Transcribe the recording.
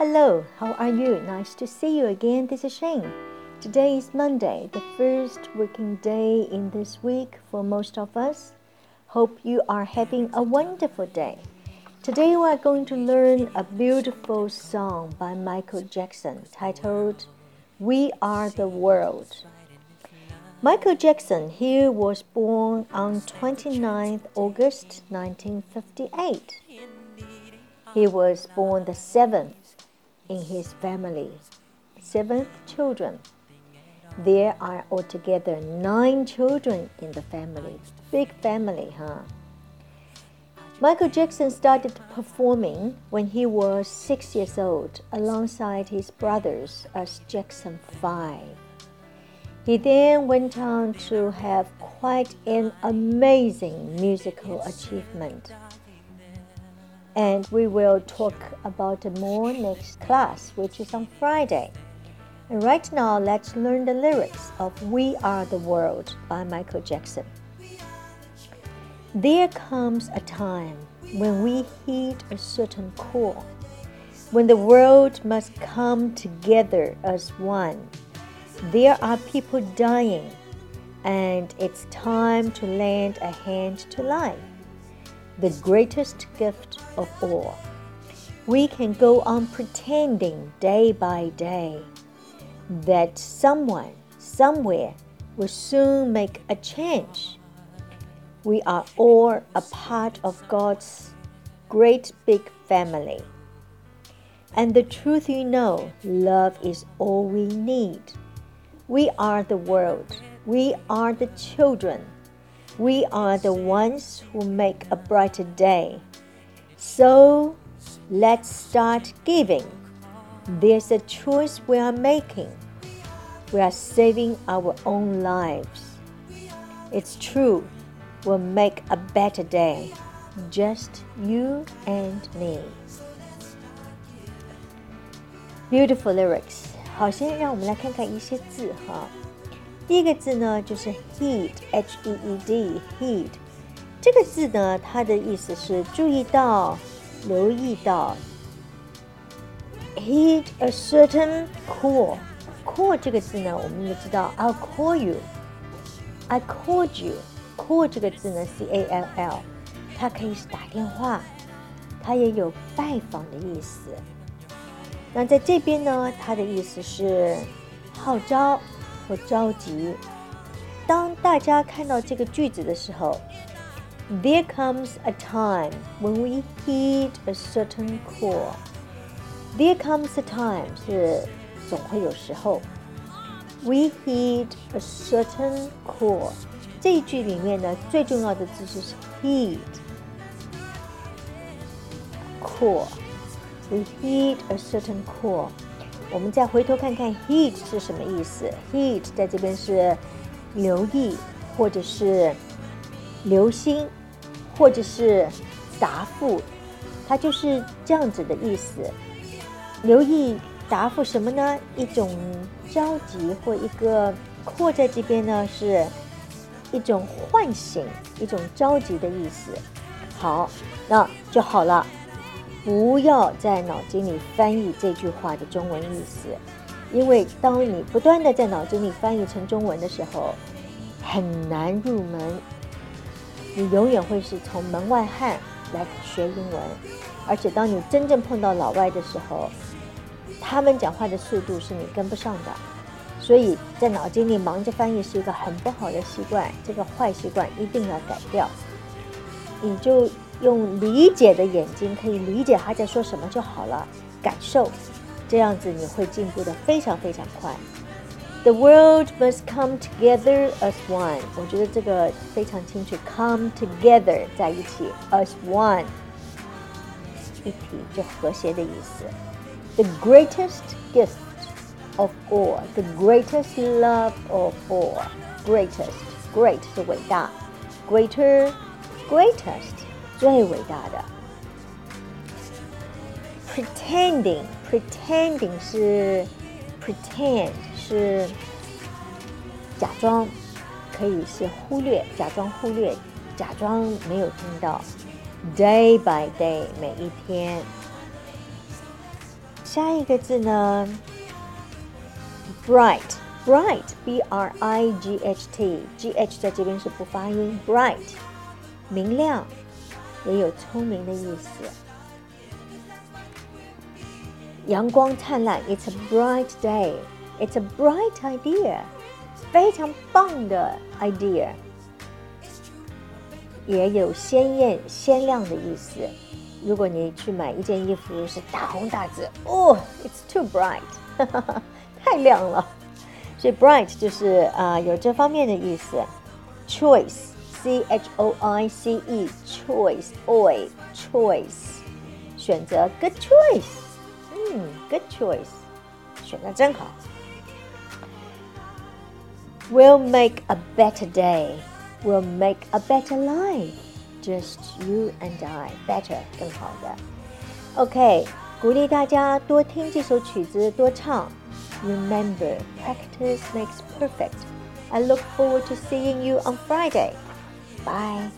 Hello, how are you? Nice to see you again. This is Shane. Today is Monday, the first working day in this week for most of us. Hope you are having a wonderful day. Today we are going to learn a beautiful song by Michael Jackson titled We Are the World. Michael Jackson, he was born on 29th August 1958. He was born the seventh in his family, seventh children. There are altogether nine children in the family. Big family, huh? Michael Jackson started performing when he was six years old alongside his brothers as Jackson 5. He then went on to have quite an amazing musical achievement and we will talk about more next class, which is on Friday. And right now, let's learn the lyrics of We Are the World by Michael Jackson. There comes a time when we heed a certain call, when the world must come together as one. There are people dying, and it's time to lend a hand to life the greatest gift of all. We can go on pretending day by day that someone, somewhere, will soon make a change. We are all a part of God's great big family. And the truth you know, love is all we need. We are the world. We are the children we are the ones who make a brighter day. So let's start giving. There's a choice we are making. We are saving our own lives. It's true, we'll make a better day. Just you and me. Beautiful lyrics. 好，先让我们来看看一些字哈。 第一个字呢，就是 heed，h e e d，heed。这个字呢，它的意思是注意到、留意到。heed a certain call，call 这个字呢，我们也知道，I'll call you，I called you。call 这个字呢，c a l l，它可以是打电话，它也有拜访的意思。那在这边呢，它的意思是号召。或着急。当大家看到这个句子的时候，There comes a time when we heed a certain call. There comes a time 是总会有时候。We heed a certain call。这一句里面呢，最重要的字是 heed。Call。We heed a certain call。 我们再回头看看，heat 是什么意思？heat 在这边是留意，或者是留心，或者是答复，它就是这样子的意思。留意答复什么呢？一种着急或一个或在这边呢，是一种唤醒，一种着急的意思。好，那就好了。不要在脑筋里翻译这句话的中文意思，因为当你不断的在脑筋里翻译成中文的时候，很难入门。你永远会是从门外汉来学英文，而且当你真正碰到老外的时候，他们讲话的速度是你跟不上的。所以在脑筋里忙着翻译是一个很不好的习惯，这个坏习惯一定要改掉。你就。用理解的眼睛可以理解他在说什么就好了，感受，这样子你会进步的非常非常快。The world must come together as one。我觉得这个非常清楚，come together 在一起，as one，一体就和谐的意思。The greatest gift of all，the greatest love of all，greatest，great 是伟大，greater，greatest。 最伟大的。Pretending，pretending 是 pretend 是假装，可以是忽略，假装忽略，假装没有听到。Day by day，每一天。下一个字呢？bright，bright，b r i g h t，g h 在这边是不发音，bright，明亮，也有聪明的意思。阳光灿烂，It's a bright day. It's a bright idea，非常棒的 idea，也有鲜艳、鲜亮的意思。如果你去买一件衣服是大红大紫，哦，It's too bright，太亮了。所以 bright 就是啊、有这方面的意思。Choice Choice，C H O I C E，choice，oi，choice，选择，good choice。嗯，good choice，选的真好。We'll make a better day. We'll make a better life. Just you and I, better 更好的。OK，鼓励大家多听这首曲子，多唱。Remember, practice makes perfect. I look forward to seeing you on Friday. Bye.